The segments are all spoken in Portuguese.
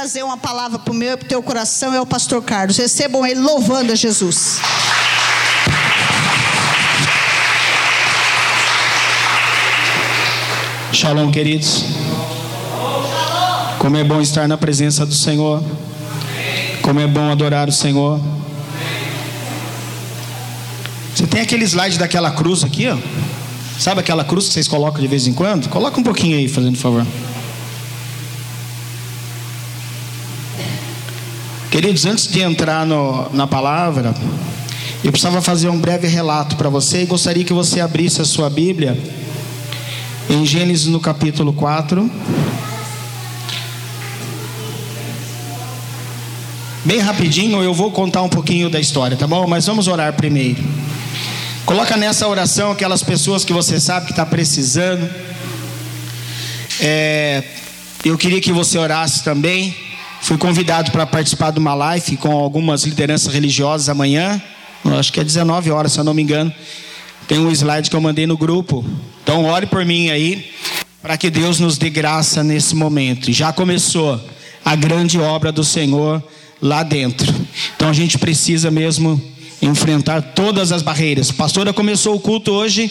trazer uma palavra para o meu e para o teu coração é o pastor Carlos. Recebam ele louvando a Jesus. Shalom, queridos. Como é bom estar na presença do Senhor. Como é bom adorar o Senhor. Você tem aquele slide daquela cruz aqui, ó. Sabe aquela cruz que vocês colocam de vez em quando? Coloca um pouquinho aí, fazendo favor. Queridos, antes de entrar no, na palavra, eu precisava fazer um breve relato para você e gostaria que você abrisse a sua Bíblia em Gênesis no capítulo 4. Bem rapidinho, eu vou contar um pouquinho da história, tá bom? Mas vamos orar primeiro. Coloca nessa oração aquelas pessoas que você sabe que está precisando. É, eu queria que você orasse também Fui convidado para participar de uma live com algumas lideranças religiosas amanhã. Acho que é 19 horas, se eu não me engano. Tem um slide que eu mandei no grupo. Então, ore por mim aí, para que Deus nos dê graça nesse momento. Já começou a grande obra do Senhor lá dentro. Então, a gente precisa mesmo enfrentar todas as barreiras. A pastora começou o culto hoje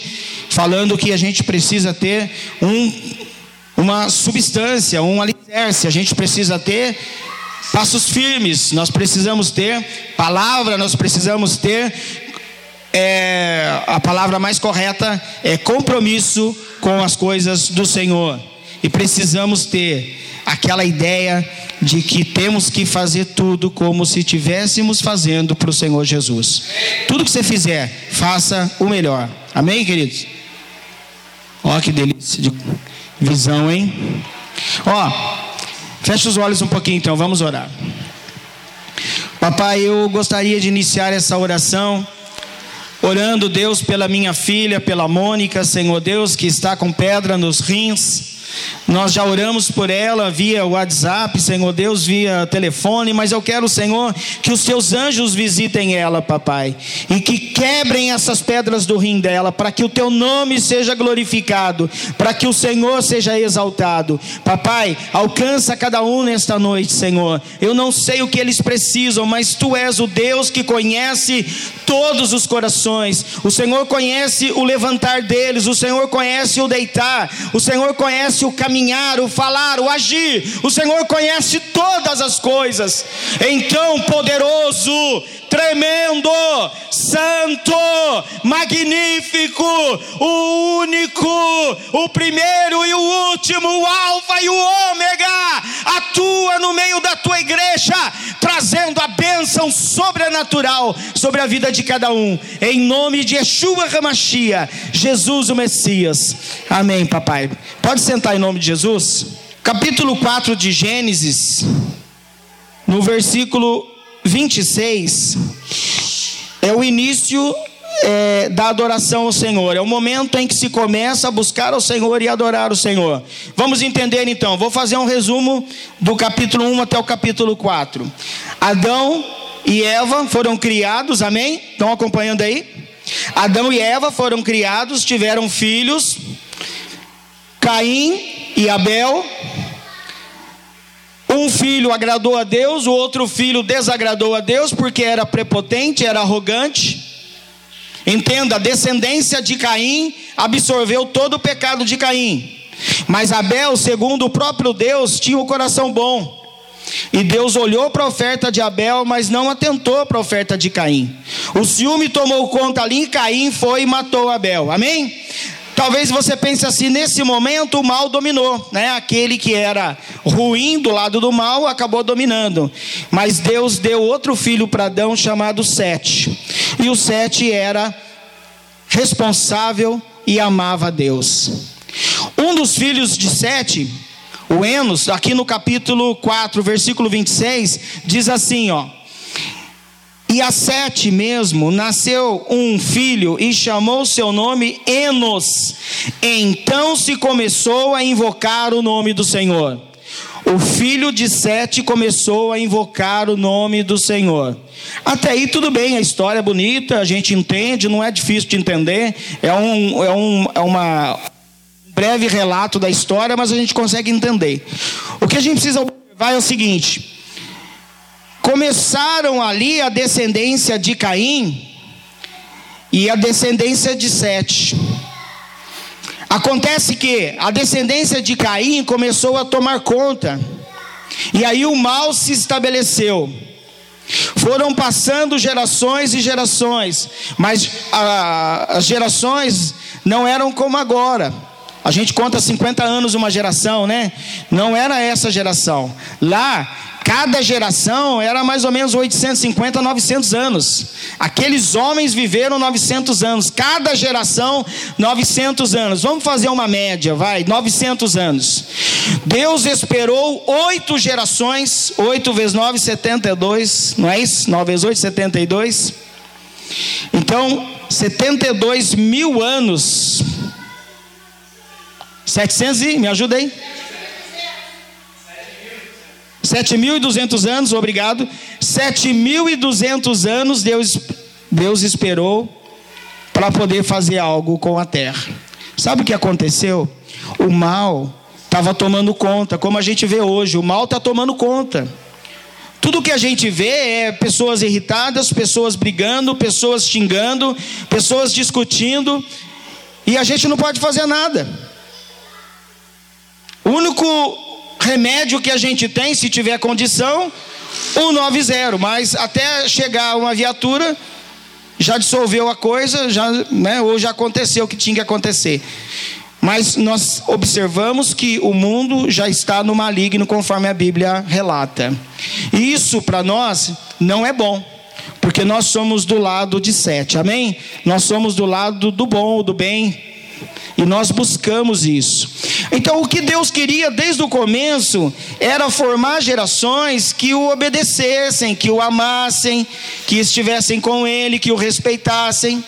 falando que a gente precisa ter um uma substância, um alicerce. A gente precisa ter passos firmes, nós precisamos ter palavra, nós precisamos ter. É, a palavra mais correta é compromisso com as coisas do Senhor. E precisamos ter aquela ideia de que temos que fazer tudo como se estivéssemos fazendo para o Senhor Jesus. Tudo que você fizer, faça o melhor. Amém, queridos? Olha que delícia de visão, hein? Ó, fecha os olhos um pouquinho então, vamos orar. Papai, eu gostaria de iniciar essa oração orando, Deus, pela minha filha, pela Mônica, Senhor Deus, que está com pedra nos rins. Nós já oramos por ela via WhatsApp, Senhor Deus, via telefone, mas eu quero, Senhor, que os teus anjos visitem ela, papai, e que quebrem essas pedras do rim dela, para que o teu nome seja glorificado, para que o Senhor seja exaltado. Papai, alcança cada um nesta noite, Senhor. Eu não sei o que eles precisam, mas tu és o Deus que conhece todos os corações. O Senhor conhece o levantar deles, o Senhor conhece o deitar, o Senhor conhece o caminhar caminhar, o falar, o agir. O Senhor conhece todas as coisas. Então, poderoso, tremendo, santo, magnífico, o único, o primeiro e o último, o Alfa e o Ômega, atua no meio da tua igreja, trazendo a bênção sobrenatural sobre a vida de cada um, em nome de Yeshua Ramachia, Jesus o Messias. Amém, papai. Pode sentar em nome de Jesus. Capítulo 4 de Gênesis, no versículo 26 é o início é, da adoração ao Senhor, é o momento em que se começa a buscar ao Senhor e adorar o Senhor. Vamos entender então, vou fazer um resumo do capítulo 1 até o capítulo 4. Adão e Eva foram criados, amém? Estão acompanhando aí? Adão e Eva foram criados, tiveram filhos, Caim e Abel. Um filho agradou a Deus, o outro filho desagradou a Deus porque era prepotente, era arrogante. Entenda, a descendência de Caim absorveu todo o pecado de Caim. Mas Abel, segundo o próprio Deus, tinha o um coração bom. E Deus olhou para a oferta de Abel, mas não atentou para a oferta de Caim. O ciúme tomou conta ali, Caim foi e matou Abel. Amém? Talvez você pense assim, nesse momento o mal dominou, né? Aquele que era ruim do lado do mal acabou dominando. Mas Deus deu outro filho para Adão chamado Sete. E o Sete era responsável e amava Deus. Um dos filhos de Sete, o Enos, aqui no capítulo 4, versículo 26, diz assim, ó: e a Sete mesmo nasceu um filho e chamou seu nome Enos. Então se começou a invocar o nome do Senhor. O filho de Sete começou a invocar o nome do Senhor. Até aí tudo bem, a história é bonita, a gente entende, não é difícil de entender. É um, é um é uma breve relato da história, mas a gente consegue entender. O que a gente precisa vai o seguinte: começaram ali a descendência de Caim e a descendência de Sete. Acontece que a descendência de Caim começou a tomar conta, e aí o mal se estabeleceu. Foram passando gerações e gerações, mas as gerações não eram como agora. A gente conta 50 anos uma geração, né? Não era essa geração. Lá, cada geração era mais ou menos 850, 900 anos. Aqueles homens viveram 900 anos. Cada geração, 900 anos. Vamos fazer uma média, vai, 900 anos. Deus esperou oito gerações, 8 vezes 9, 72, não é isso? 9 vezes 8, 72. Então, 72 mil anos 700 e, me ajuda aí. 7.200 anos, obrigado. 7.200 anos Deus, Deus esperou para poder fazer algo com a terra. Sabe o que aconteceu? O mal estava tomando conta, como a gente vê hoje, o mal está tomando conta. Tudo que a gente vê é pessoas irritadas, pessoas brigando, pessoas xingando, pessoas discutindo, e a gente não pode fazer nada. O único remédio que a gente tem, se tiver condição, 190, mas até chegar uma viatura, já dissolveu a coisa, já, né, ou já aconteceu o que tinha que acontecer. Mas nós observamos que o mundo já está no maligno, conforme a Bíblia relata. E isso para nós não é bom, porque nós somos do lado de sete, amém? Nós somos do lado do bom, do bem, e nós buscamos isso. Então, o que Deus queria desde o começo era formar gerações que o obedecessem, que o amassem, que estivessem com Ele, que o respeitassem.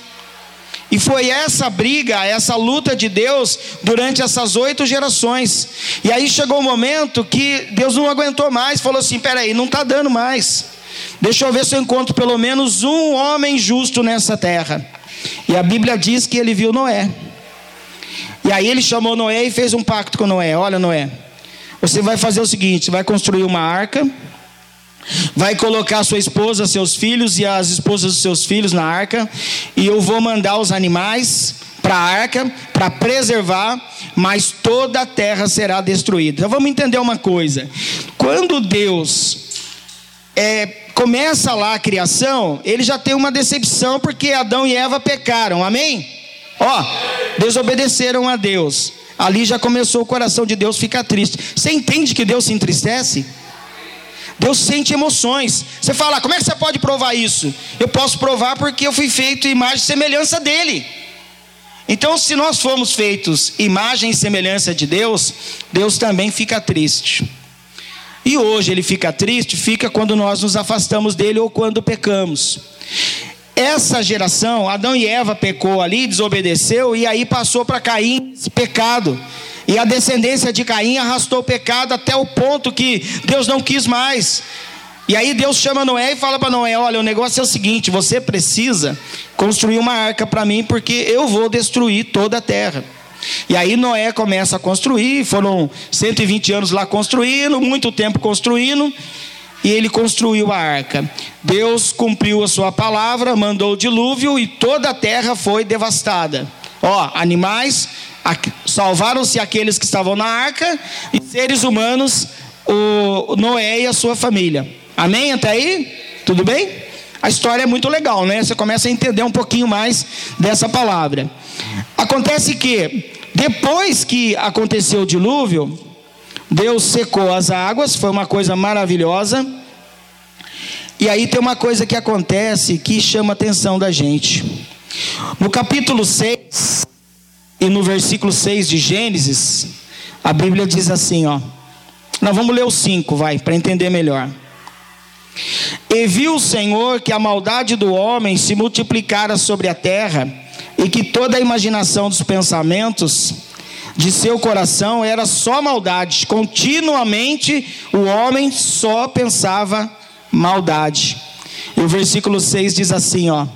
E foi essa briga, essa luta de Deus durante essas oito gerações. E aí chegou um momento que Deus não aguentou mais, falou assim: peraí, não está dando mais. Deixa eu ver se eu encontro pelo menos um homem justo nessa terra. E a Bíblia diz que ele viu Noé. E aí ele chamou Noé e fez um pacto com Noé: Olha, Noé, você vai fazer o seguinte: vai construir uma arca, vai colocar sua esposa, seus filhos e as esposas dos seus filhos na arca, e eu vou mandar os animais para a arca para preservar, mas toda a terra será destruída. Então vamos entender uma coisa: quando Deus é, começa lá a criação, ele já tem uma decepção porque Adão e Eva pecaram, amém? Ó, desobedeceram a Deus. Ali já começou o coração de Deus ficar triste. Você entende que Deus se entristece? Deus sente emoções. Você fala, como é que você pode provar isso? Eu posso provar porque eu fui feito imagem e semelhança dele. Então, se nós fomos feitos imagem e semelhança de Deus, Deus também fica triste. E hoje ele fica triste, fica quando nós nos afastamos dele ou quando pecamos. Essa geração, Adão e Eva pecou ali, desobedeceu, e aí passou para Caim pecado. E a descendência de Caim arrastou o pecado até o ponto que Deus não quis mais. E aí Deus chama Noé e fala para Noé: Olha, o negócio é o seguinte, você precisa construir uma arca para mim, porque eu vou destruir toda a terra. E aí Noé começa a construir, foram 120 anos lá construindo, muito tempo construindo e ele construiu a arca. Deus cumpriu a sua palavra, mandou o dilúvio e toda a terra foi devastada. Ó, animais, salvaram-se aqueles que estavam na arca e seres humanos, o Noé e a sua família. Amém até aí? Tudo bem? A história é muito legal, né? Você começa a entender um pouquinho mais dessa palavra. Acontece que depois que aconteceu o dilúvio, Deus secou as águas, foi uma coisa maravilhosa. E aí tem uma coisa que acontece que chama a atenção da gente. No capítulo 6 e no versículo 6 de Gênesis, a Bíblia diz assim, ó. Nós vamos ler o 5, vai, para entender melhor. E viu o Senhor que a maldade do homem se multiplicara sobre a terra, e que toda a imaginação dos pensamentos de seu coração era só maldade. Continuamente o homem só pensava maldade. E o versículo 6 diz assim, ó: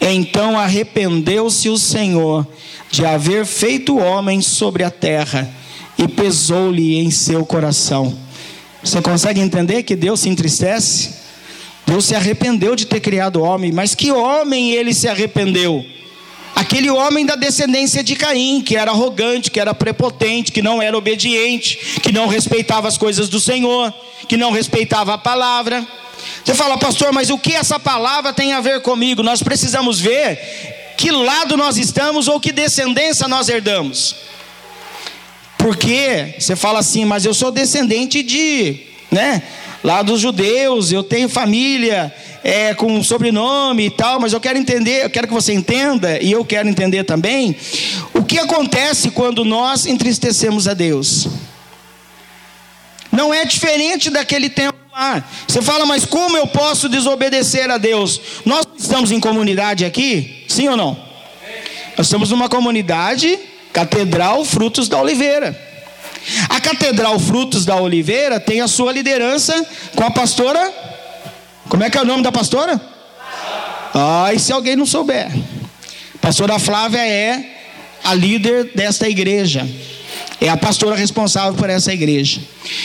Então arrependeu-se o Senhor de haver feito homem sobre a terra e pesou-lhe em seu coração. Você consegue entender que Deus se entristece? Deus se arrependeu de ter criado o homem, mas que homem ele se arrependeu? Aquele homem da descendência de Caim, que era arrogante, que era prepotente, que não era obediente, que não respeitava as coisas do Senhor, que não respeitava a palavra. Você fala, pastor, mas o que essa palavra tem a ver comigo? Nós precisamos ver que lado nós estamos ou que descendência nós herdamos. Porque você fala assim, mas eu sou descendente de, né? Lá dos judeus, eu tenho família é, com sobrenome e tal, mas eu quero entender, eu quero que você entenda, e eu quero entender também, o que acontece quando nós entristecemos a Deus. Não é diferente daquele tempo lá. Você fala, mas como eu posso desobedecer a Deus? Nós estamos em comunidade aqui? Sim ou não? Nós estamos numa comunidade Catedral Frutos da Oliveira. A Catedral Frutos da Oliveira tem a sua liderança com a pastora. Como é que é o nome da pastora? Ah, e se alguém não souber? Pastora Flávia é a líder desta igreja. É a pastora responsável por essa igreja.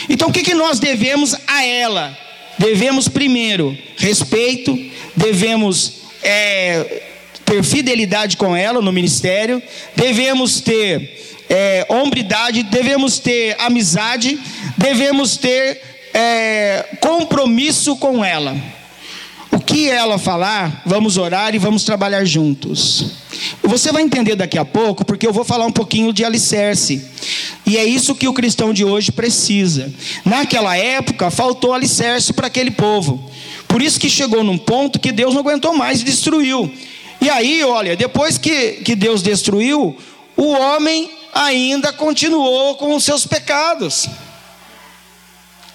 Então o que, que nós devemos a ela? Devemos primeiro respeito, devemos é, ter fidelidade com ela no ministério, devemos ter é, hombridade, devemos ter amizade, devemos ter é, compromisso com ela. O que ela falar, vamos orar e vamos trabalhar juntos. Você vai entender daqui a pouco, porque eu vou falar um pouquinho de alicerce. E é isso que o cristão de hoje precisa. Naquela época, faltou alicerce para aquele povo. Por isso que chegou num ponto que Deus não aguentou mais e destruiu. E aí, olha, depois que, que Deus destruiu, o homem ainda continuou com os seus pecados.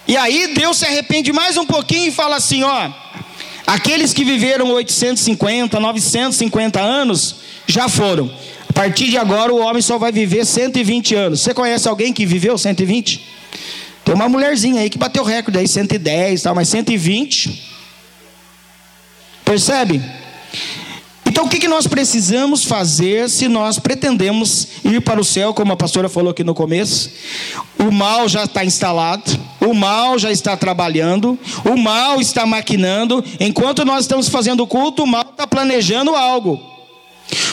E aí Deus se arrepende mais um pouquinho e fala assim: ó, aqueles que viveram 850, 950 anos já foram. A partir de agora o homem só vai viver 120 anos. Você conhece alguém que viveu 120? Tem uma mulherzinha aí que bateu recorde aí, 110, tal, mas 120. Percebe? Então, o que, nós precisamos fazer se nós pretendemos ir para o céu, como a pastora falou aqui no começo? O mal já está instalado, o mal já está trabalhando, o mal está maquinando. Enquanto nós estamos fazendo o culto, o mal está planejando algo.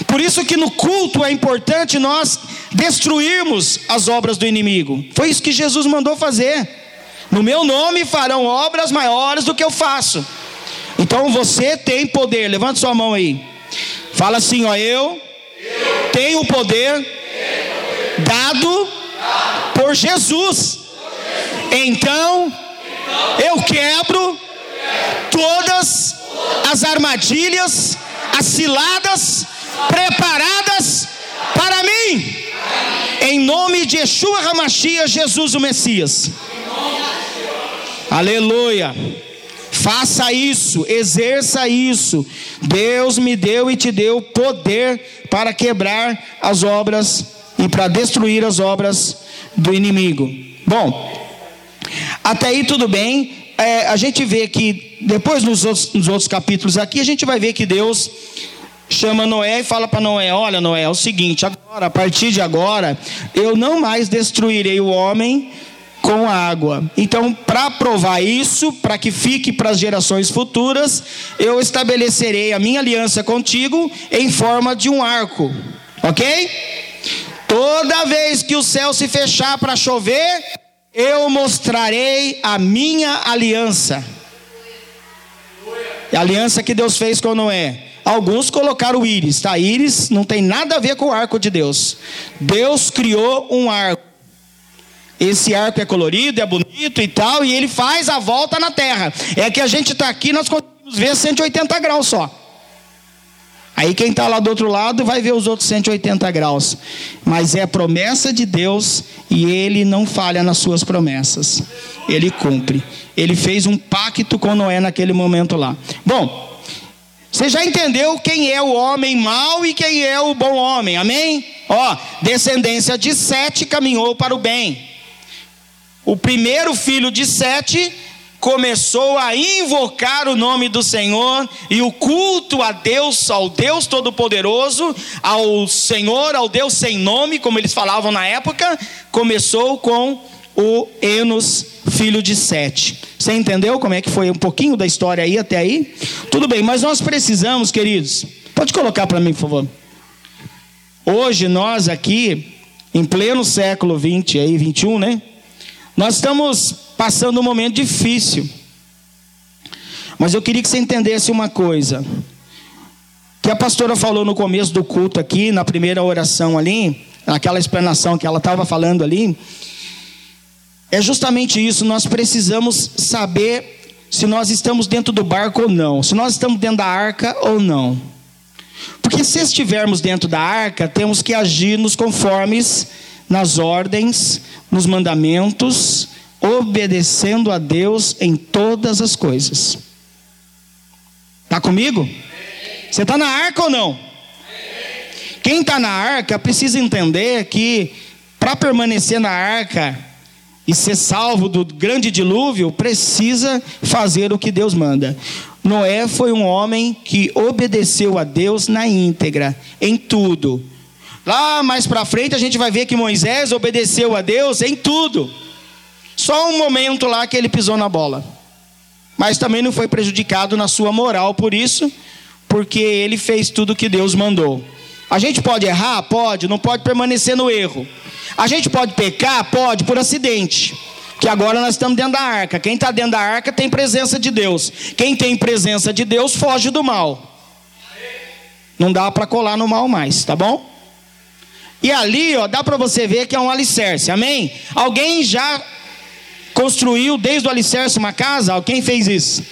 Por isso que no culto é importante nós destruirmos as obras do inimigo. Foi isso que Jesus mandou fazer. No meu nome farão obras maiores do que eu faço. Então você tem poder. Levante sua mão aí. Fala assim, ó, eu tenho o poder dado por Jesus. Então, eu quebro todas as armadilhas, as ciladas preparadas para mim. Em nome de Yeshua Hamashia, Jesus o Messias. Aleluia. Faça isso, exerça isso. Deus me deu e te deu poder para quebrar as obras e para destruir as obras do inimigo. Bom, até aí tudo bem. É, a gente vê que depois nos outros, nos outros capítulos aqui, a gente vai ver que Deus chama Noé e fala para Noé: Olha, Noé, é o seguinte, agora, a partir de agora, eu não mais destruirei o homem com água. Então, para provar isso, para que fique para as gerações futuras, eu estabelecerei a minha aliança contigo em forma de um arco. OK? Toda vez que o céu se fechar para chover, eu mostrarei a minha aliança. A aliança que Deus fez com Noé. Alguns colocaram o íris, tá? Íris não tem nada a ver com o arco de Deus. Deus criou um arco. Esse arco é colorido, é bonito e tal, e ele faz a volta na terra. É que a gente está aqui, nós conseguimos ver 180 graus só. Aí quem está lá do outro lado vai ver os outros 180 graus. Mas é promessa de Deus e ele não falha nas suas promessas. Ele cumpre. Ele fez um pacto com Noé naquele momento lá. Bom, você já entendeu quem é o homem mau e quem é o bom homem, amém? Ó, descendência de Sete caminhou para o bem. O primeiro filho de Sete começou a invocar o nome do Senhor e o culto a Deus, ao Deus Todo-Poderoso, ao Senhor, ao Deus sem nome, como eles falavam na época, começou com o Enos, filho de Sete. Você entendeu como é que foi um pouquinho da história aí até aí? Tudo bem, mas nós precisamos, queridos. Pode colocar para mim, por favor. Hoje nós aqui, em pleno século 20 aí, 21, né? Nós estamos passando um momento difícil. Mas eu queria que você entendesse uma coisa. Que a pastora falou no começo do culto aqui, na primeira oração ali, naquela explanação que ela estava falando ali, é justamente isso, nós precisamos saber se nós estamos dentro do barco ou não, se nós estamos dentro da arca ou não. Porque se estivermos dentro da arca, temos que agir nos conformes nas ordens, nos mandamentos, obedecendo a Deus em todas as coisas. Está comigo? Você está na arca ou não? Quem está na arca precisa entender que para permanecer na arca, e ser salvo do grande dilúvio, precisa fazer o que Deus manda. Noé foi um homem que obedeceu a Deus na íntegra, em tudo. Lá mais para frente a gente vai ver que Moisés obedeceu a Deus em tudo. Só um momento lá que ele pisou na bola. Mas também não foi prejudicado na sua moral por isso, porque ele fez tudo que Deus mandou. A gente pode errar? Pode, não pode permanecer no erro. A gente pode pecar? Pode, por acidente. Que agora nós estamos dentro da arca. Quem está dentro da arca tem presença de Deus. Quem tem presença de Deus foge do mal. Não dá para colar no mal mais, tá bom? E ali, ó, dá para você ver que é um alicerce, amém? Alguém já construiu desde o alicerce uma casa? Quem fez isso?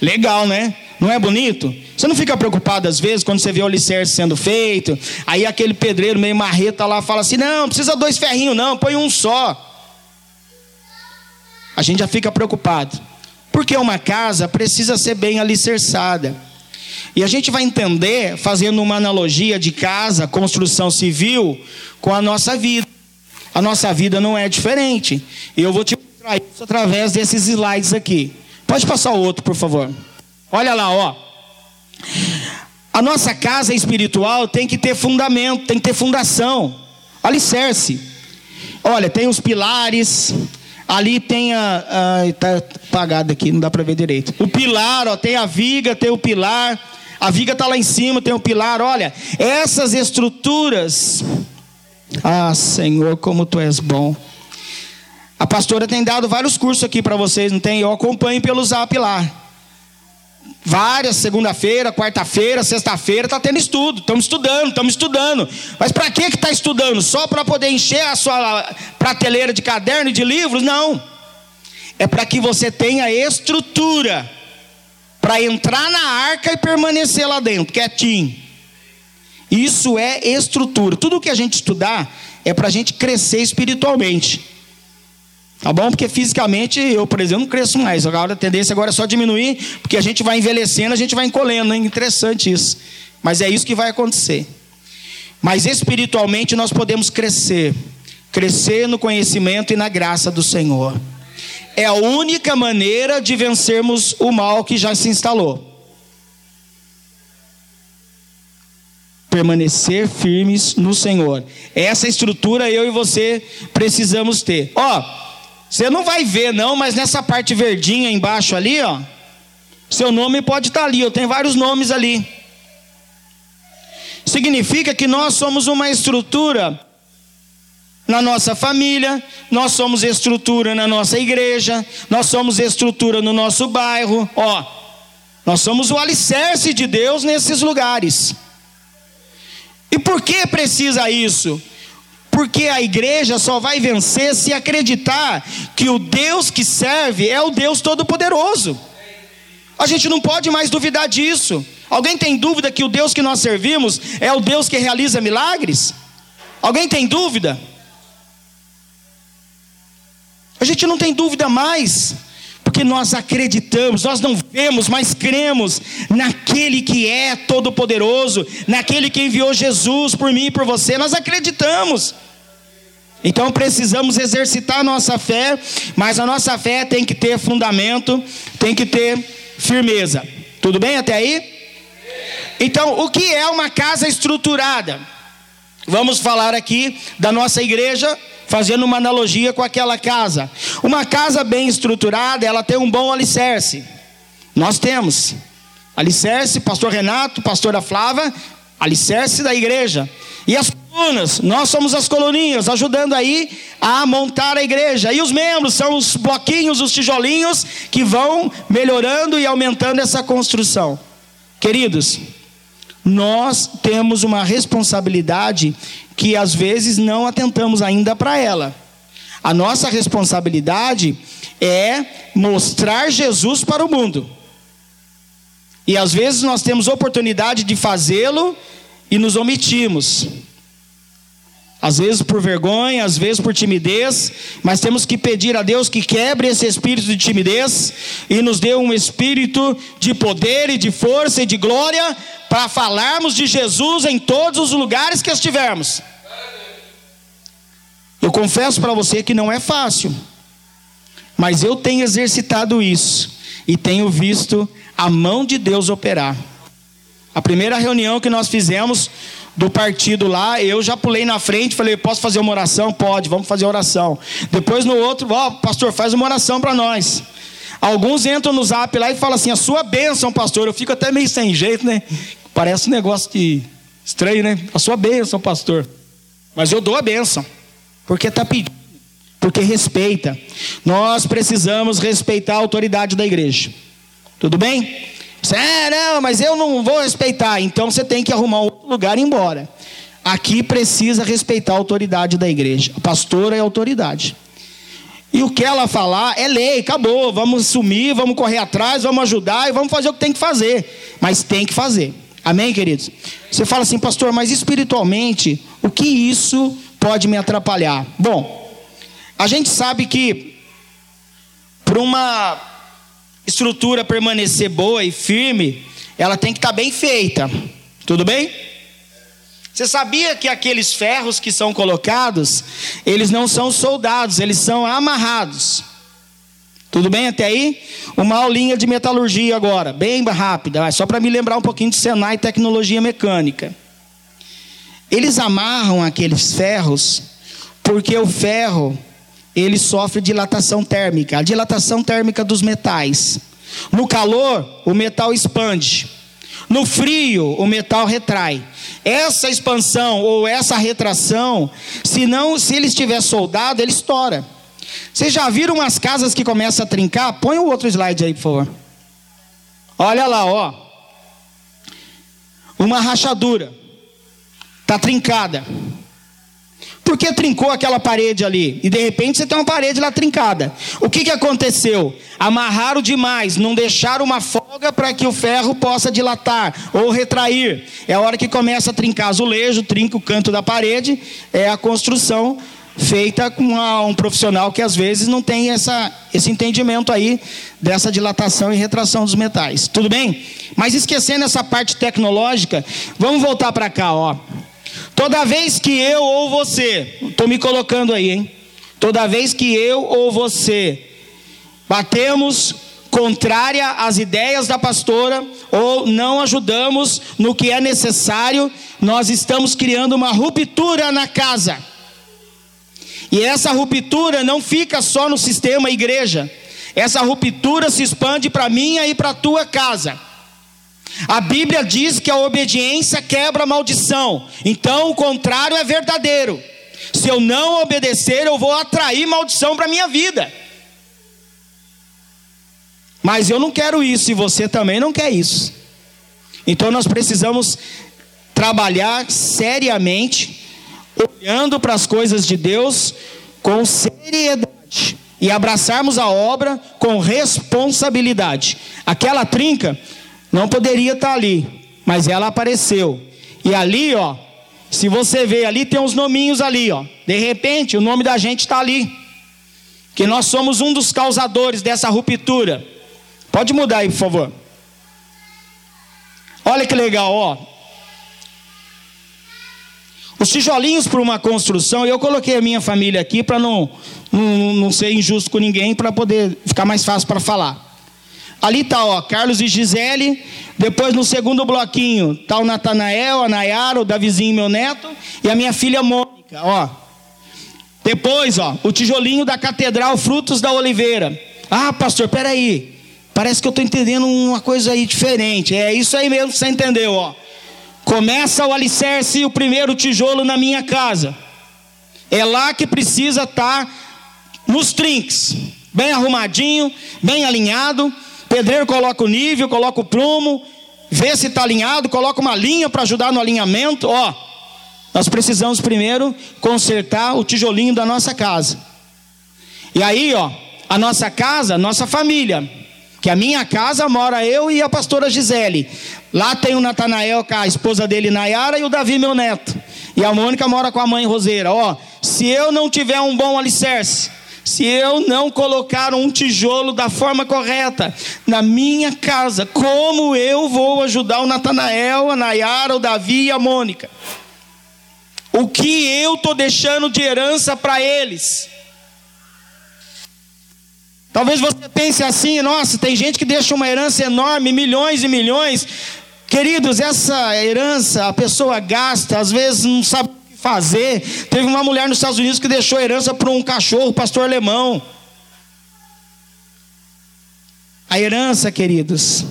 Legal, né? Não é bonito? Você não fica preocupado às vezes quando você vê o alicerce sendo feito, aí aquele pedreiro meio marreta lá fala assim: não, precisa dois ferrinhos, não, põe um só. A gente já fica preocupado. Porque uma casa precisa ser bem alicerçada. E a gente vai entender, fazendo uma analogia de casa, construção civil, com a nossa vida. A nossa vida não é diferente. E eu vou te mostrar isso através desses slides aqui. Pode passar o outro, por favor. Olha lá, ó. A nossa casa espiritual tem que ter fundamento, tem que ter fundação, alicerce. Olha, tem os pilares, ali tem a. Está apagado aqui, não dá para ver direito. O pilar, ó, tem a viga, tem o pilar. A viga está lá em cima, tem o pilar. Olha, essas estruturas. Ah, Senhor, como tu és bom. A pastora tem dado vários cursos aqui para vocês, não tem? Eu acompanho pelo zap lá. Várias, segunda-feira, quarta-feira, sexta-feira, está tendo estudo. Estamos estudando, estamos estudando. Mas para que está estudando? Só para poder encher a sua prateleira de caderno e de livros? Não. É para que você tenha estrutura para entrar na arca e permanecer lá dentro, quietinho. Isso é estrutura. Tudo que a gente estudar é para a gente crescer espiritualmente. Tá bom? Porque fisicamente eu, por exemplo, não cresço mais. Agora a tendência agora é só diminuir, porque a gente vai envelhecendo, a gente vai encolhendo. É interessante isso. Mas é isso que vai acontecer. Mas espiritualmente nós podemos crescer. Crescer no conhecimento e na graça do Senhor. É a única maneira de vencermos o mal que já se instalou. Permanecer firmes no Senhor. Essa estrutura eu e você precisamos ter. Ó, você não vai ver, não, mas nessa parte verdinha embaixo ali, ó. Seu nome pode estar ali, eu tenho vários nomes ali. Significa que nós somos uma estrutura na nossa família, nós somos estrutura na nossa igreja, nós somos estrutura no nosso bairro, ó. Nós somos o alicerce de Deus nesses lugares. E por que precisa isso? Porque a igreja só vai vencer se acreditar que o Deus que serve é o Deus Todo-Poderoso. A gente não pode mais duvidar disso. Alguém tem dúvida que o Deus que nós servimos é o Deus que realiza milagres? Alguém tem dúvida? A gente não tem dúvida mais, porque nós acreditamos, nós não vemos, mas cremos naquele que é todo-poderoso, naquele que enviou Jesus por mim e por você, nós acreditamos. Então precisamos exercitar a nossa fé, mas a nossa fé tem que ter fundamento, tem que ter firmeza. Tudo bem até aí? Então, o que é uma casa estruturada? Vamos falar aqui da nossa igreja, fazendo uma analogia com aquela casa. Uma casa bem estruturada, ela tem um bom alicerce. Nós temos alicerce, pastor Renato, pastora Flava, alicerce da igreja. E as colunas, nós somos as coluninhas, ajudando aí a montar a igreja. E os membros são os bloquinhos, os tijolinhos que vão melhorando e aumentando essa construção. Queridos, nós temos uma responsabilidade que às vezes não atentamos ainda para ela. A nossa responsabilidade é mostrar Jesus para o mundo. E às vezes nós temos oportunidade de fazê-lo e nos omitimos. Às vezes por vergonha, às vezes por timidez, mas temos que pedir a Deus que quebre esse espírito de timidez e nos dê um espírito de poder e de força e de glória para falarmos de Jesus em todos os lugares que estivermos. Eu confesso para você que não é fácil, mas eu tenho exercitado isso e tenho visto a mão de Deus operar. A primeira reunião que nós fizemos do partido lá, eu já pulei na frente, falei, posso fazer uma oração? Pode, vamos fazer oração. Depois no outro, ó, oh, pastor, faz uma oração para nós. Alguns entram no zap lá e falam assim, a sua bênção, pastor. Eu fico até meio sem jeito, né? Parece um negócio que estranho, né? A sua bênção, pastor. Mas eu dou a bênção, porque está pedindo, porque respeita. Nós precisamos respeitar a autoridade da igreja. Tudo bem? Você, é, não, mas eu não vou respeitar. Então você tem que arrumar outro lugar e ir embora. Aqui precisa respeitar a autoridade da igreja. A pastora é autoridade. E o que ela falar é lei, acabou. Vamos sumir, vamos correr atrás, vamos ajudar e vamos fazer o que tem que fazer. Mas tem que fazer. Amém, queridos? Você fala assim, pastor, mas espiritualmente, o que isso pode me atrapalhar? Bom, a gente sabe que para uma estrutura permanecer boa e firme, ela tem que estar tá bem feita. Tudo bem? Você sabia que aqueles ferros que são colocados, eles não são soldados, eles são amarrados. Tudo bem até aí? Uma aulinha de metalurgia agora, bem rápida, só para me lembrar um pouquinho de Senai e tecnologia mecânica. Eles amarram aqueles ferros porque o ferro ele sofre dilatação térmica, a dilatação térmica dos metais. No calor, o metal expande. No frio, o metal retrai. Essa expansão ou essa retração, se não, se ele estiver soldado, ele estoura. Vocês já viram umas casas que começam a trincar? Põe o outro slide aí, por favor. Olha lá, ó. Uma rachadura. Está trincada. Por que trincou aquela parede ali? E de repente você tem uma parede lá trincada. O que, que aconteceu? Amarraram demais, não deixaram uma folga para que o ferro possa dilatar ou retrair. É a hora que começa a trincar azulejo, trinca o canto da parede, é a construção feita com uma, um profissional que às vezes não tem essa, esse entendimento aí dessa dilatação e retração dos metais. Tudo bem? Mas esquecendo essa parte tecnológica, vamos voltar para cá, ó. Toda vez que eu ou você, estou me colocando aí, hein? Toda vez que eu ou você batemos contrária às ideias da pastora ou não ajudamos no que é necessário, nós estamos criando uma ruptura na casa. E essa ruptura não fica só no sistema igreja. Essa ruptura se expande para minha e para tua casa. A Bíblia diz que a obediência quebra a maldição. Então o contrário é verdadeiro. Se eu não obedecer, eu vou atrair maldição para a minha vida. Mas eu não quero isso e você também não quer isso. Então nós precisamos trabalhar seriamente, olhando para as coisas de Deus com seriedade e abraçarmos a obra com responsabilidade. Aquela trinca não poderia estar ali, mas ela apareceu. E ali, ó, se você vê ali, tem uns nominhos ali, ó. De repente, o nome da gente está ali. Que nós somos um dos causadores dessa ruptura. Pode mudar aí, por favor. Olha que legal, ó. Os tijolinhos para uma construção, eu coloquei a minha família aqui para não, não, não ser injusto com ninguém, para poder ficar mais fácil para falar. Ali está, ó, Carlos e Gisele, Depois, no segundo bloquinho, está o Natanael, a Nayara, o Davizinho, meu neto, e a minha filha Mônica, ó. Depois, ó, o tijolinho da Catedral Frutos da Oliveira. Ah, pastor, peraí. Parece que eu estou entendendo uma coisa aí diferente. É isso aí mesmo que você entendeu, ó. Começa o alicerce e o primeiro tijolo na minha casa. É lá que precisa estar tá nos trinques, bem arrumadinho, bem alinhado. Pedreiro coloca o nível, coloca o prumo, vê se está alinhado, coloca uma linha para ajudar no alinhamento. Ó, nós precisamos primeiro consertar o tijolinho da nossa casa. E aí, ó, a nossa casa, nossa família, que a minha casa mora eu e a pastora Gisele. Lá tem o Natanael a esposa dele, Nayara, e o Davi, meu neto. E a Mônica mora com a mãe Roseira. Ó, se eu não tiver um bom alicerce, se eu não colocar um tijolo da forma correta na minha casa, como eu vou ajudar o Natanael, a Nayara, o Davi e a Mônica? O que eu estou deixando de herança para eles? Talvez você pense assim, nossa, tem gente que deixa uma herança enorme, milhões e milhões. Queridos, essa herança a pessoa gasta, às vezes não sabe fazer. Teve uma mulher nos Estados Unidos que deixou herança para um cachorro, pastor alemão. A herança, queridos,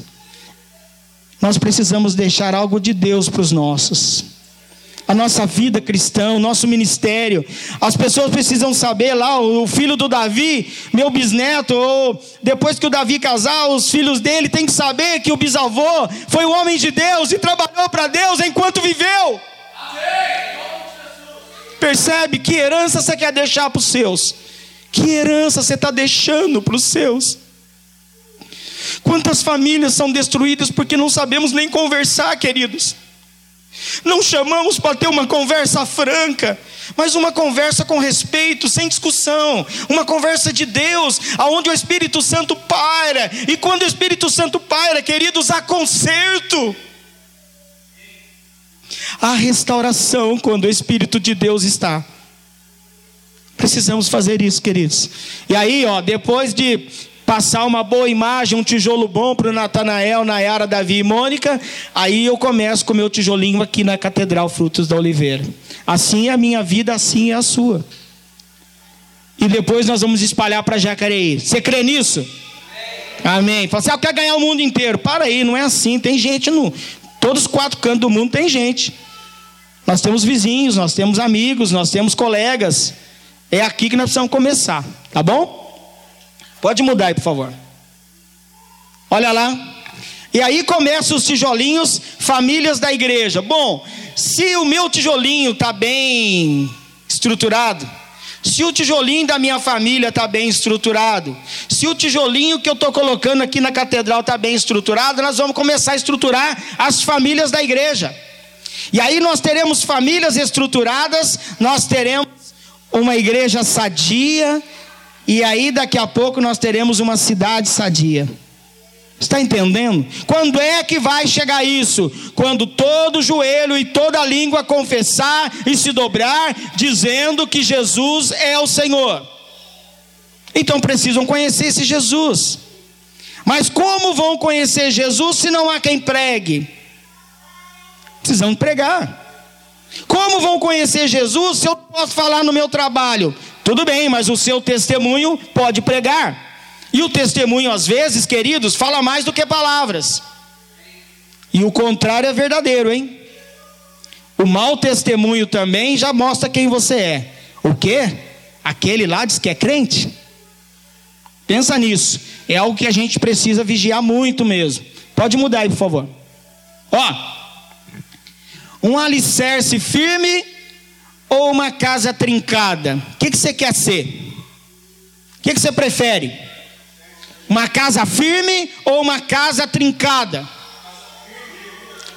nós precisamos deixar algo de Deus para os nossos a nossa vida cristã, o nosso ministério. As pessoas precisam saber lá, o filho do Davi, meu bisneto, ou depois que o Davi casar, os filhos dele têm que saber que o bisavô foi um homem de Deus e trabalhou para Deus enquanto viveu. Percebe que herança você quer deixar para os seus? Que herança você está deixando para os seus? Quantas famílias são destruídas porque não sabemos nem conversar, queridos? Não chamamos para ter uma conversa franca, mas uma conversa com respeito, sem discussão, uma conversa de Deus, aonde o Espírito Santo paira. E quando o Espírito Santo paira, queridos, há conserto. Há restauração quando o Espírito de Deus está. Precisamos fazer isso, queridos. E aí, ó, depois de passar uma boa imagem, um tijolo bom para o Natanael, Nayara, Davi e Mônica, aí eu começo com o meu tijolinho aqui na Catedral Frutos da Oliveira. Assim é a minha vida, assim é a sua. E depois nós vamos espalhar para Jacareí. Você crê nisso? Amém. Fala assim, ah, eu quero ganhar o mundo inteiro. Para aí, não é assim. Tem gente no. Todos os quatro cantos do mundo tem gente. Nós temos vizinhos, nós temos amigos, nós temos colegas. É aqui que nós precisamos começar, tá bom? Pode mudar aí, por favor. Olha lá. E aí começam os tijolinhos, famílias da igreja. Bom, se o meu tijolinho está bem estruturado, se o tijolinho da minha família está bem estruturado, se o tijolinho que eu estou colocando aqui na catedral está bem estruturado, nós vamos começar a estruturar as famílias da igreja. E aí nós teremos famílias estruturadas, nós teremos uma igreja sadia, e aí daqui a pouco nós teremos uma cidade sadia. Está entendendo? Quando é que vai chegar isso? Quando todo joelho e toda língua confessar e se dobrar, dizendo que Jesus é o Senhor. Então precisam conhecer esse Jesus. Mas como vão conhecer Jesus se não há quem pregue? Precisam pregar. Como vão conhecer Jesus se eu posso falar no meu trabalho? Tudo bem, mas o seu testemunho pode pregar. E o testemunho, às vezes, queridos, fala mais do que palavras. E o contrário é verdadeiro, hein? O mau testemunho também já mostra quem você é. O quê? Aquele lá diz que é crente? Pensa nisso. É algo que a gente precisa vigiar muito mesmo. Pode mudar aí, por favor. Ó, um alicerce firme ou uma casa trincada? O que, que você quer ser? O que, que você prefere? Uma casa firme ou uma casa trincada?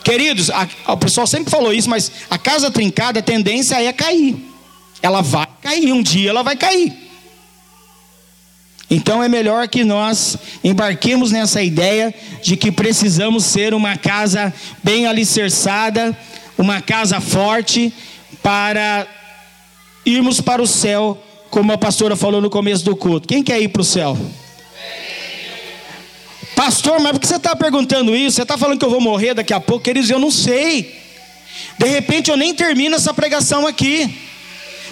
Queridos, a, o pessoal sempre falou isso, mas a casa trincada, a tendência é cair. Ela vai cair, um dia ela vai cair. Então é melhor que nós embarquemos nessa ideia de que precisamos ser uma casa bem alicerçada, uma casa forte para irmos para o céu, como a pastora falou no começo do culto. Quem quer ir para o céu? Pastor, mas por que você está perguntando isso? Você está falando que eu vou morrer daqui a pouco? Queridos, eu não sei. De repente eu nem termino essa pregação aqui.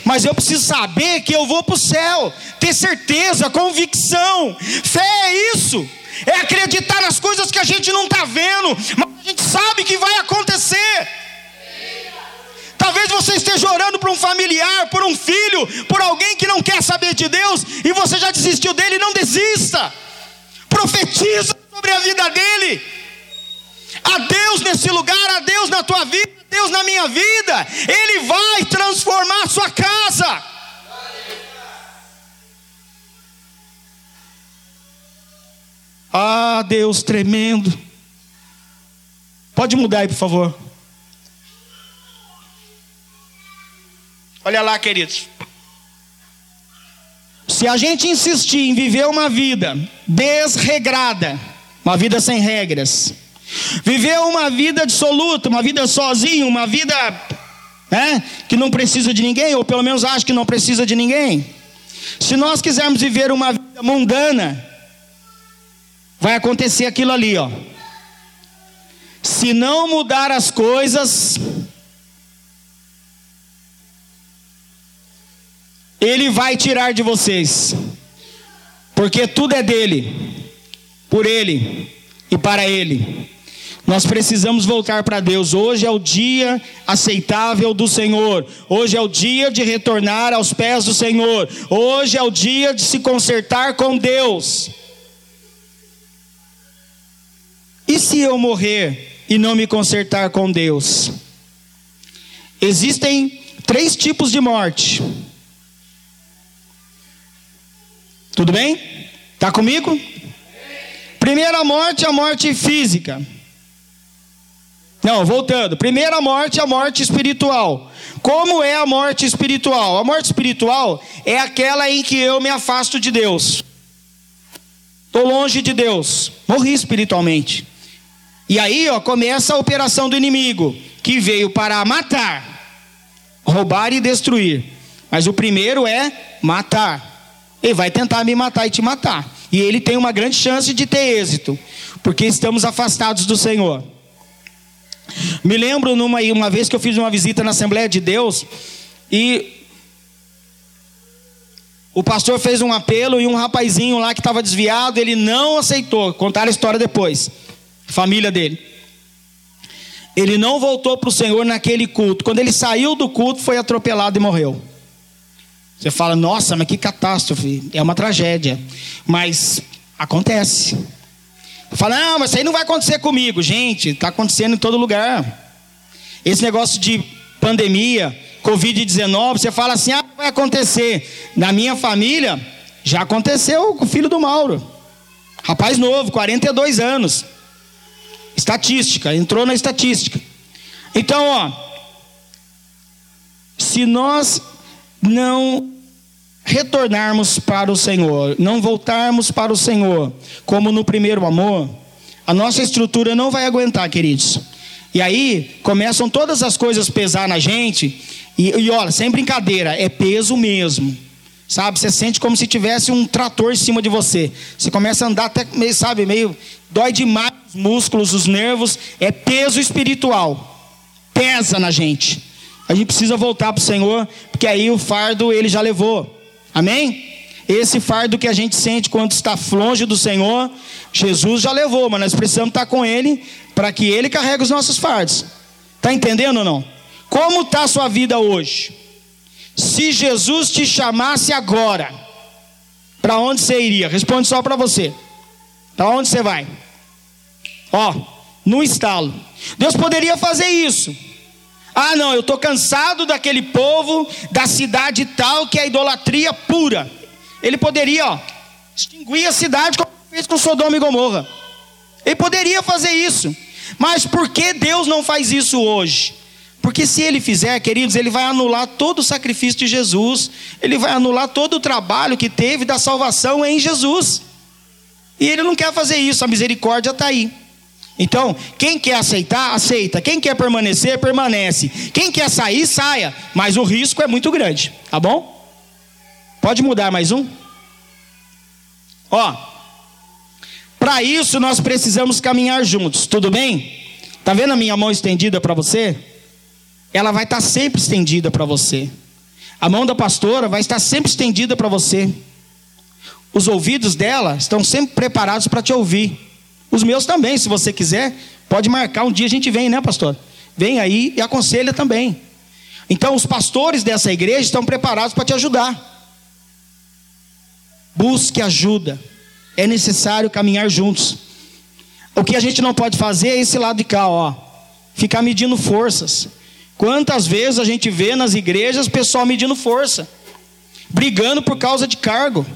Mas eu preciso saber que eu vou para o céu, ter certeza, convicção. Fé é isso, é acreditar nas coisas que a gente não está vendo, mas a gente sabe que vai acontecer. Talvez você esteja orando por um familiar, por um filho, por alguém que não quer saber de Deus e você já desistiu dele. Não desista, profetiza sobre a vida dele. A Deus nesse lugar, a Deus na tua vida, a Deus na minha vida. Ele vai transformar a sua casa. Ah, Deus tremendo. Pode mudar aí, por favor. Olha lá, queridos. Se a gente insistir em viver uma vida desregrada, uma vida sem regras, viver uma vida absoluta, uma vida sozinho, uma vida né, que não precisa de ninguém, ou pelo menos acha que não precisa de ninguém. Se nós quisermos viver uma vida mundana, vai acontecer aquilo ali, ó. Se não mudar as coisas, Ele vai tirar de vocês, porque tudo é dele, por Ele e para Ele. Nós precisamos voltar para Deus. Hoje é o dia aceitável do Senhor. Hoje é o dia de retornar aos pés do Senhor. Hoje é o dia de se consertar com Deus. E se eu morrer e não me consertar com Deus? Existem três tipos de morte. Tudo bem? Está comigo? Primeira morte, a morte física. Não, voltando. Primeira morte, a morte espiritual. Como é a morte espiritual? A morte espiritual é aquela em que eu me afasto de Deus. Estou longe de Deus. Morri espiritualmente. E aí, ó, começa a operação do inimigo, que veio para matar, roubar e destruir. Mas o primeiro é matar. Ele vai tentar me matar e te matar. E ele tem uma grande chance de ter êxito, porque estamos afastados do Senhor. Me lembro numa uma vez que eu fiz uma visita na Assembleia de Deus e o pastor fez um apelo e um rapazinho lá que estava desviado, ele não aceitou. Contar a história depois. Família dele. Ele não voltou para o Senhor naquele culto. Quando ele saiu do culto, foi atropelado e morreu. Você fala, nossa, mas que catástrofe. É uma tragédia. Mas acontece. Fala, não, mas isso aí não vai acontecer comigo. Gente, está acontecendo em todo lugar. Esse negócio de pandemia, Covid-19, você fala assim, ah, vai acontecer. Na minha família, já aconteceu com o filho do Mauro. Rapaz novo, 42 anos. Estatística, entrou na estatística. Então, ó, se nós não retornarmos para o Senhor, não voltarmos para o Senhor, como no primeiro amor, a nossa estrutura não vai aguentar, queridos. E aí começam todas as coisas pesar na gente, e, e olha, sem brincadeira, é peso mesmo. Sabe, você sente como se tivesse um trator em cima de você. Você começa a andar até meio, sabe, meio dói demais os músculos, os nervos, é peso espiritual. Pesa na gente. A gente precisa voltar para o Senhor, porque aí o fardo ele já levou. Amém? Esse fardo que a gente sente quando está longe do Senhor, Jesus já levou, mas nós precisamos estar com Ele para que Ele carregue os nossos fardos. Está entendendo ou não? Como está a sua vida hoje? Se Jesus te chamasse agora, para onde você iria? Responde só para você. Para onde você vai? Ó, no estalo. Deus poderia fazer isso. Ah, não, eu estou cansado daquele povo, da cidade tal, que é idolatria pura. Ele poderia, ó, extinguir a cidade como fez com Sodoma e Gomorra. Ele poderia fazer isso. Mas por que Deus não faz isso hoje? Porque se ele fizer, queridos, ele vai anular todo o sacrifício de Jesus, ele vai anular todo o trabalho que teve da salvação em Jesus. E ele não quer fazer isso, a misericórdia está aí. Então, quem quer aceitar, aceita. Quem quer permanecer, permanece. Quem quer sair, saia. Mas o risco é muito grande, tá bom? Pode mudar mais um? Ó, Para isso nós precisamos caminhar juntos, tudo bem? Tá vendo a minha mão estendida para você? Ela vai estar sempre estendida para você. A mão da pastora vai estar sempre estendida para você. Os ouvidos dela estão sempre preparados para te ouvir. Os meus também, se você quiser, pode marcar um dia a gente vem, né, pastor? Vem aí e aconselha também. Então, os pastores dessa igreja estão preparados para te ajudar. Busque ajuda. É necessário caminhar juntos. O que a gente não pode fazer é esse lado de cá, ó. Ficar medindo forças. Quantas vezes a gente vê nas igrejas pessoal medindo força, brigando por causa de cargo.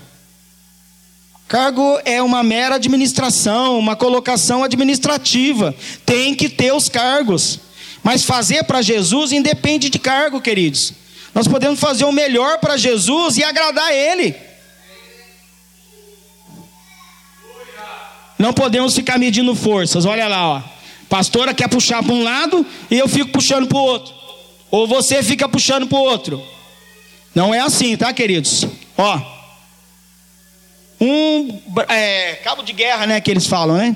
Cargo é uma mera administração, uma colocação administrativa. Tem que ter os cargos. Mas fazer para Jesus independe de cargo, queridos. Nós podemos fazer o melhor para Jesus e agradar Ele. Não podemos ficar medindo forças. Olha lá, ó. Pastora quer puxar para um lado e eu fico puxando para o outro. Ou você fica puxando para o outro. Não é assim, tá, queridos? Ó. Um é, cabo de guerra, né, que eles falam, né?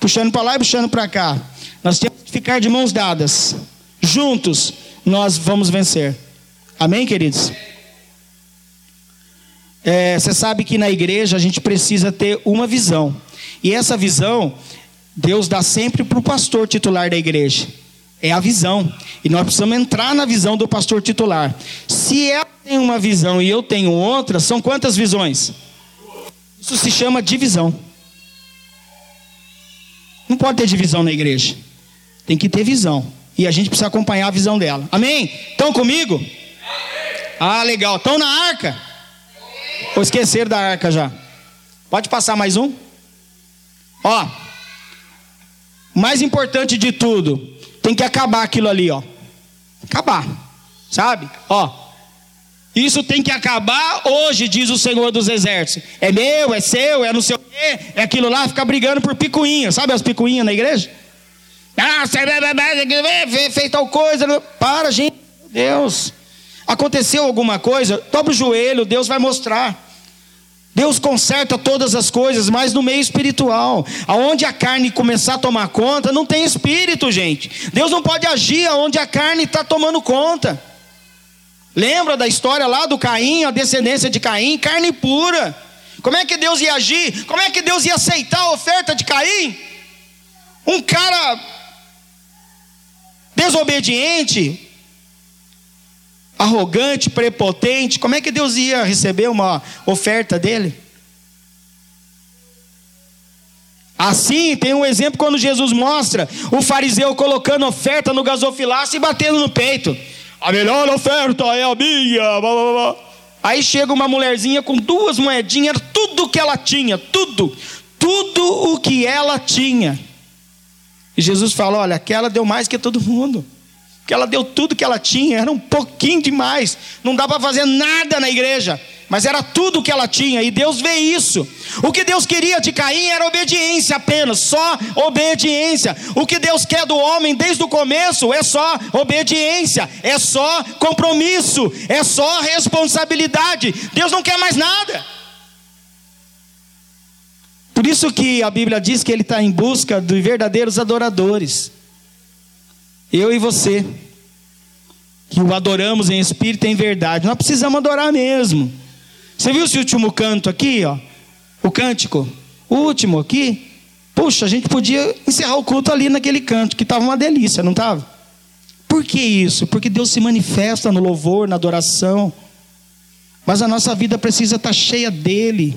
Puxando para lá e puxando para cá. Nós temos que ficar de mãos dadas. Juntos nós vamos vencer. Amém, queridos? É, você sabe que na igreja a gente precisa ter uma visão. E essa visão, Deus dá sempre para o pastor titular da igreja. É a visão. E nós precisamos entrar na visão do pastor titular. Se ela tem uma visão e eu tenho outra, são quantas visões? Isso se chama divisão. Não pode ter divisão na igreja. Tem que ter visão. E a gente precisa acompanhar a visão dela. Amém? Estão comigo? Amém. Ah, legal. Estão na arca? Ou esqueceram da arca já? Pode passar mais um? Ó, mais importante de tudo, tem que acabar aquilo ali, ó. Acabar, sabe? Ó, isso tem que acabar hoje, diz o Senhor dos Exércitos. É meu, é seu, é não sei o quê, é aquilo lá, ficar brigando por picuinha, sabe as picuinhas na igreja? Ah, fez tal coisa. Para, gente, Deus. Aconteceu alguma coisa, dobra o joelho, Deus vai mostrar. Deus conserta todas as coisas, mas no meio espiritual, aonde a carne começar a tomar conta, não tem espírito, gente. Deus não pode agir aonde a carne está tomando conta. Lembra da história lá do Caim, a descendência de Caim, carne pura. Como é que Deus ia agir? Como é que Deus ia aceitar a oferta de Caim? Um cara desobediente, arrogante, prepotente, como é que Deus ia receber uma oferta dele? Assim, tem um exemplo quando Jesus mostra o fariseu colocando oferta no gasofilaço e batendo no peito. A melhor oferta é a minha. Blá, blá, blá. Aí chega uma mulherzinha com duas moedinhas, tudo que ela tinha, tudo, tudo o que ela tinha. E Jesus fala: Olha, aquela deu mais que todo mundo que ela deu tudo que ela tinha, era um pouquinho demais, não dá para fazer nada na igreja, mas era tudo que ela tinha, e Deus vê isso. O que Deus queria de Caim era obediência apenas, só obediência. O que Deus quer do homem desde o começo é só obediência, é só compromisso, é só responsabilidade. Deus não quer mais nada. Por isso que a Bíblia diz que Ele está em busca de verdadeiros adoradores. Eu e você, que o adoramos em espírito e em verdade, nós precisamos adorar mesmo. Você viu esse último canto aqui, ó? O cântico, o último aqui. Puxa, a gente podia encerrar o culto ali naquele canto, que estava uma delícia, não estava? Por que isso? Porque Deus se manifesta no louvor, na adoração. Mas a nossa vida precisa estar cheia dele.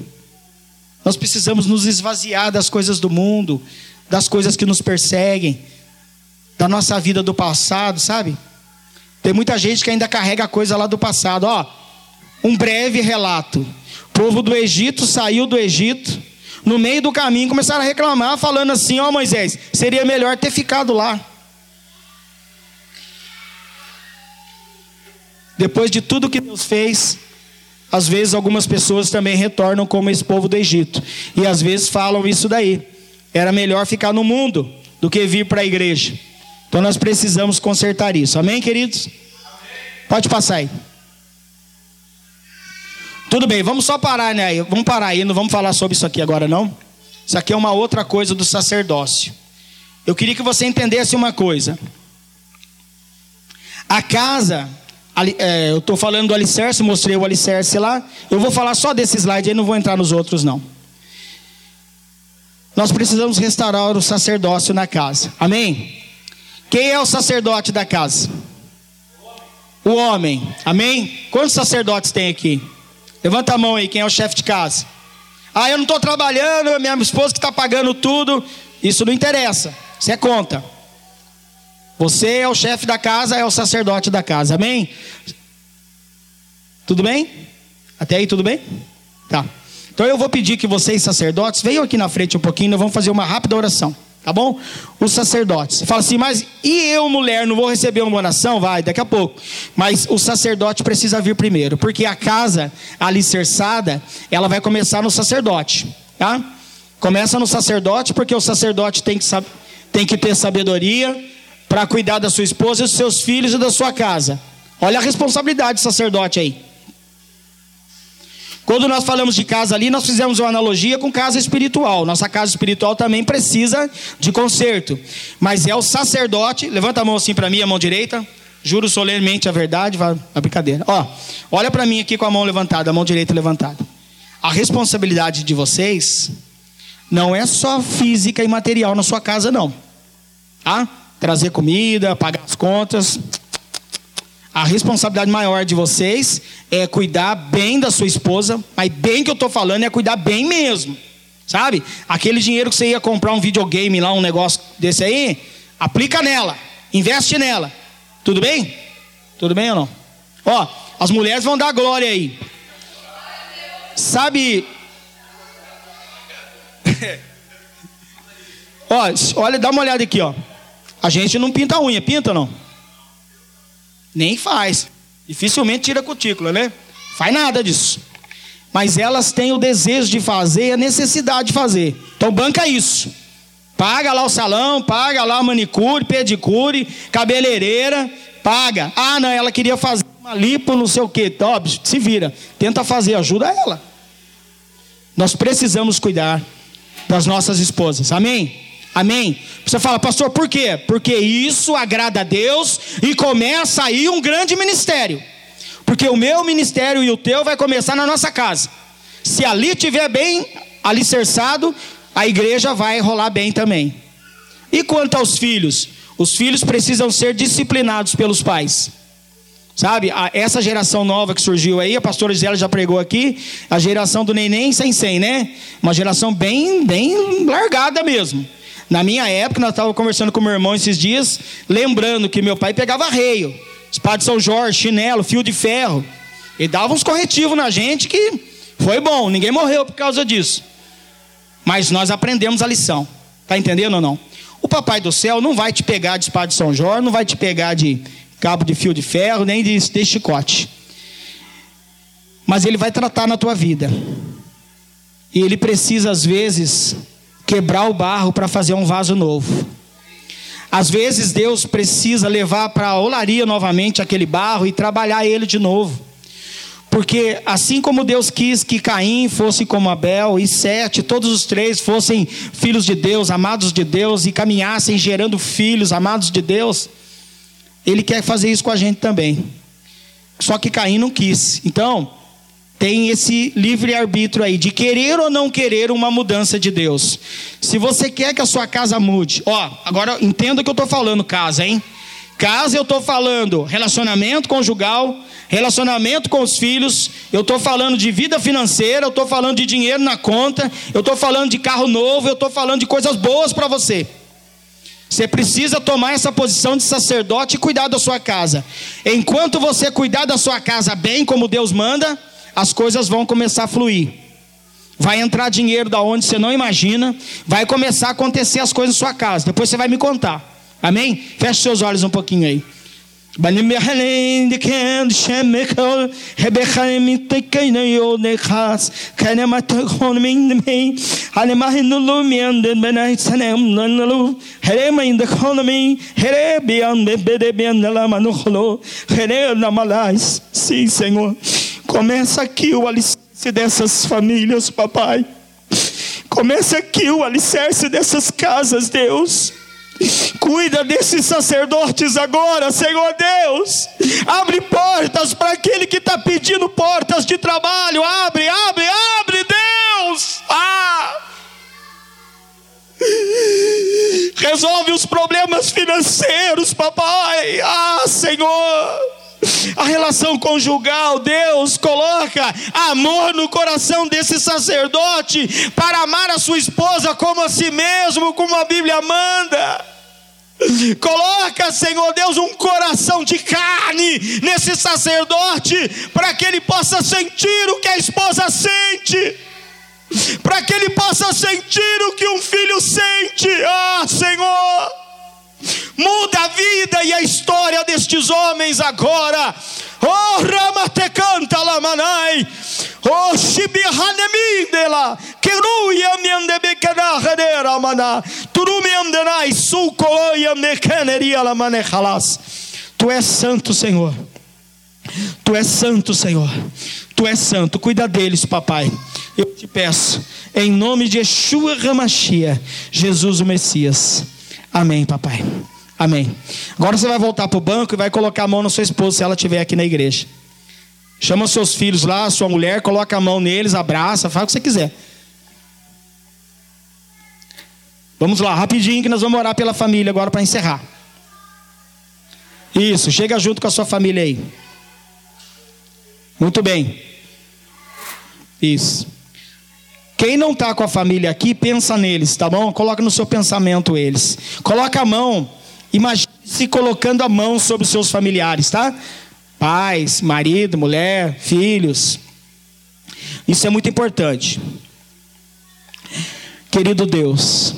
Nós precisamos nos esvaziar das coisas do mundo, das coisas que nos perseguem da nossa vida do passado, sabe? Tem muita gente que ainda carrega coisa lá do passado. Ó, um breve relato. O povo do Egito saiu do Egito. No meio do caminho começaram a reclamar, falando assim: Ó Moisés, seria melhor ter ficado lá. Depois de tudo que Deus fez, às vezes algumas pessoas também retornam como esse povo do Egito. E às vezes falam isso daí. Era melhor ficar no mundo do que vir para a igreja. Então nós precisamos consertar isso. Amém, queridos? Pode passar aí. Tudo bem, vamos só parar, né? Vamos parar aí, não vamos falar sobre isso aqui agora, não. Isso aqui é uma outra coisa do sacerdócio. Eu queria que você entendesse uma coisa. A casa, é, eu estou falando do alicerce, mostrei o alicerce lá. Eu vou falar só desse slide aí, não vou entrar nos outros não. Nós precisamos restaurar o sacerdócio na casa. Amém? Quem é o sacerdote da casa? O homem. Amém? Quantos sacerdotes tem aqui? Levanta a mão aí, quem é o chefe de casa? Ah, eu não estou trabalhando, é minha esposa que está pagando tudo. Isso não interessa. Isso é conta. Você é o chefe da casa, é o sacerdote da casa. Amém? Tudo bem? Até aí tudo bem? Tá. Então eu vou pedir que vocês, sacerdotes, venham aqui na frente um pouquinho, nós vamos fazer uma rápida oração. Tá bom? Os sacerdotes. Fala assim, mas e eu, mulher, não vou receber uma oração? Vai, daqui a pouco. Mas o sacerdote precisa vir primeiro, porque a casa alicerçada, ela vai começar no sacerdote. Tá? Começa no sacerdote, porque o sacerdote tem que, tem que ter sabedoria para cuidar da sua esposa, dos seus filhos e da sua casa. Olha a responsabilidade do sacerdote aí. Quando nós falamos de casa ali, nós fizemos uma analogia com casa espiritual. Nossa casa espiritual também precisa de conserto. Mas é o sacerdote, levanta a mão assim para mim, a mão direita. Juro solenemente a verdade, a brincadeira. Ó, olha para mim aqui com a mão levantada, a mão direita levantada. A responsabilidade de vocês não é só física e material na sua casa não. Tá? Trazer comida, pagar as contas, a responsabilidade maior de vocês é cuidar bem da sua esposa, mas bem que eu estou falando é cuidar bem mesmo. Sabe? Aquele dinheiro que você ia comprar um videogame lá, um negócio desse aí, aplica nela, investe nela. Tudo bem? Tudo bem ou não? Ó, as mulheres vão dar glória aí. Sabe? ó, olha, dá uma olhada aqui, ó. A gente não pinta a unha, pinta não? Nem faz. Dificilmente tira cutícula, né? Faz nada disso. Mas elas têm o desejo de fazer, a necessidade de fazer. Então banca isso. Paga lá o salão, paga lá a manicure, pedicure, cabeleireira, paga. Ah, não, ela queria fazer uma lipo, não sei o quê. Top, se vira. Tenta fazer, ajuda ela. Nós precisamos cuidar das nossas esposas. Amém? Amém? Você fala, pastor, por quê? Porque isso agrada a Deus e começa aí um grande ministério. Porque o meu ministério e o teu vai começar na nossa casa. Se ali estiver bem alicerçado, a igreja vai rolar bem também. E quanto aos filhos? Os filhos precisam ser disciplinados pelos pais. Sabe, essa geração nova que surgiu aí, a pastora Gisela já pregou aqui, a geração do neném sem sem, né? Uma geração bem, bem largada mesmo. Na minha época, nós estávamos conversando com meu irmão esses dias, lembrando que meu pai pegava reio, espada de São Jorge, chinelo, fio de ferro. Ele dava uns corretivos na gente que foi bom, ninguém morreu por causa disso. Mas nós aprendemos a lição. Tá entendendo ou não? O papai do céu não vai te pegar de espada de São Jorge, não vai te pegar de cabo de fio de ferro, nem de, de chicote. Mas ele vai tratar na tua vida. E ele precisa, às vezes, quebrar o barro para fazer um vaso novo. Às vezes Deus precisa levar para a olaria novamente aquele barro e trabalhar ele de novo. Porque assim como Deus quis que Caim fosse como Abel e Sete, todos os três fossem filhos de Deus, amados de Deus e caminhassem gerando filhos amados de Deus, ele quer fazer isso com a gente também. Só que Caim não quis. Então, tem esse livre-arbítrio aí, de querer ou não querer uma mudança de Deus. Se você quer que a sua casa mude, ó, agora entenda o que eu estou falando, casa, hein? Casa eu estou falando relacionamento conjugal, relacionamento com os filhos, eu estou falando de vida financeira, eu estou falando de dinheiro na conta, eu estou falando de carro novo, eu estou falando de coisas boas para você. Você precisa tomar essa posição de sacerdote e cuidar da sua casa. Enquanto você cuidar da sua casa bem, como Deus manda, as coisas vão começar a fluir. Vai entrar dinheiro da onde você não imagina, vai começar a acontecer as coisas na sua casa. Depois você vai me contar. Amém? Feche seus olhos um pouquinho aí. Sim, Senhor. Começa aqui o alicerce dessas famílias, papai. Começa aqui o alicerce dessas casas, Deus. Cuida desses sacerdotes agora, Senhor Deus. Abre portas para aquele que está pedindo portas de trabalho. Abre, abre, abre, Deus. Ah! Resolve os problemas financeiros, papai. Ah, Senhor. A relação conjugal, Deus coloca amor no coração desse sacerdote para amar a sua esposa como a si mesmo, como a Bíblia manda. Coloca, Senhor Deus, um coração de carne nesse sacerdote, para que ele possa sentir o que a esposa sente, para que ele possa sentir o que um filho sente. Ah, Senhor, muda a vida e a história destes homens agora. Oh, Ramate canta lamanai. Oh, Shibihanemindela. Keruya miande bekena hadera mana. Turumiandenai sulcoloia mecaneria lamane. Tu és santo, Senhor. Tu és santo, Senhor. Tu és santo. Cuida deles, papai. Eu te peço, em nome de Yeshua Ramachia, Jesus o Messias. Amém, papai. Amém. Agora você vai voltar para o banco e vai colocar a mão na sua esposa se ela estiver aqui na igreja. Chama seus filhos lá, sua mulher, coloca a mão neles, abraça, faz o que você quiser. Vamos lá, rapidinho que nós vamos orar pela família agora para encerrar. Isso, chega junto com a sua família aí. Muito bem. Isso. Quem não está com a família aqui, pensa neles, tá bom? Coloca no seu pensamento eles. Coloca a mão Imagine-se colocando a mão sobre os seus familiares, tá? Pais, marido, mulher, filhos. Isso é muito importante. Querido Deus,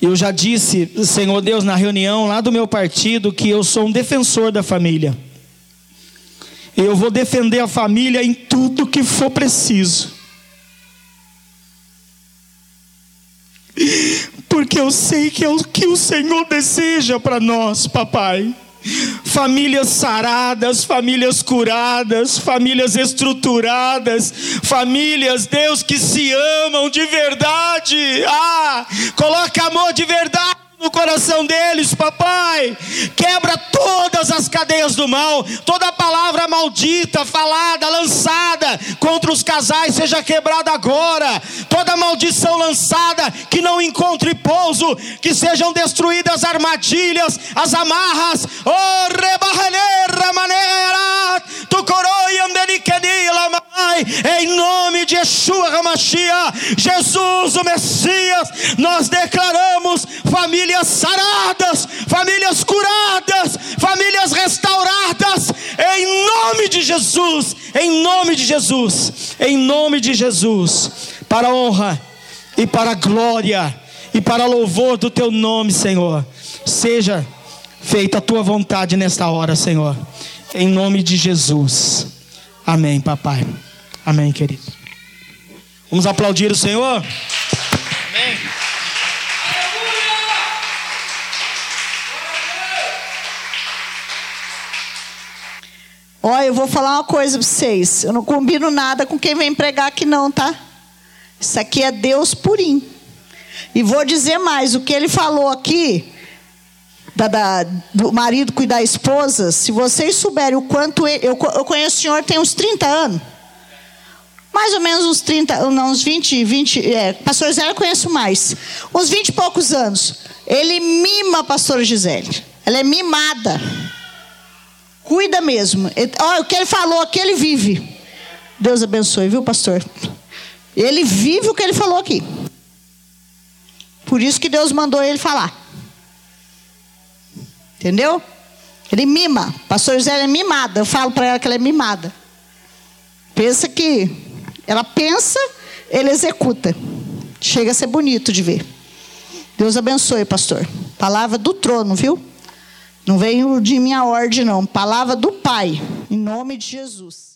eu já disse, Senhor Deus, na reunião lá do meu partido, que eu sou um defensor da família. Eu vou defender a família em tudo que for preciso. porque eu sei que é o que o Senhor deseja para nós, papai. Famílias saradas, famílias curadas, famílias estruturadas, famílias, Deus, que se amam de verdade. Ah, coloca amor de verdade no coração deles, papai. Quebra todas as cadeias do mal, toda palavra maldita, falada, lançada contra os casais, seja quebrada agora. Toda maldição lançada, que não encontre pouso, que sejam destruídas as armadilhas, as amarras. Oh, rebarreneira maneira, tu coroia em nome de Yeshua Hamashia, Jesus o Messias, nós declaramos famílias saradas, famílias curadas, famílias restauradas, em nome de Jesus, em nome de Jesus, em nome de Jesus, para a honra e para a glória e para louvor do teu nome, Senhor. Seja feita a tua vontade nesta hora, Senhor. Em nome de Jesus. Amém, papai. Amém, querido. Vamos aplaudir o Senhor? Olha, eu vou falar uma coisa para vocês. Eu não combino nada com quem vem pregar aqui, não, tá? Isso aqui é Deus purinho. E vou dizer mais: o que ele falou aqui, da, da, do marido cuidar da esposa, se vocês souberem o quanto. Ele, eu, eu conheço o senhor tem uns 30 anos mais ou menos uns 30, não, uns 20, 20, é, pastor Zé eu conheço mais, uns 20 e poucos anos. Ele mima a pastora Gisele. Ela é mimada. Cuida mesmo. Olha, o que ele falou aqui, ele vive. Deus abençoe, viu, pastor? Ele vive o que ele falou aqui. Por isso que Deus mandou ele falar. Entendeu? Ele mima. Pastor José é mimada. Eu falo para ela que ela é mimada. Pensa que ela pensa, ele executa. Chega a ser bonito de ver. Deus abençoe, pastor. Palavra do trono, viu? Não veio de minha ordem, não. Palavra do Pai. Em nome de Jesus.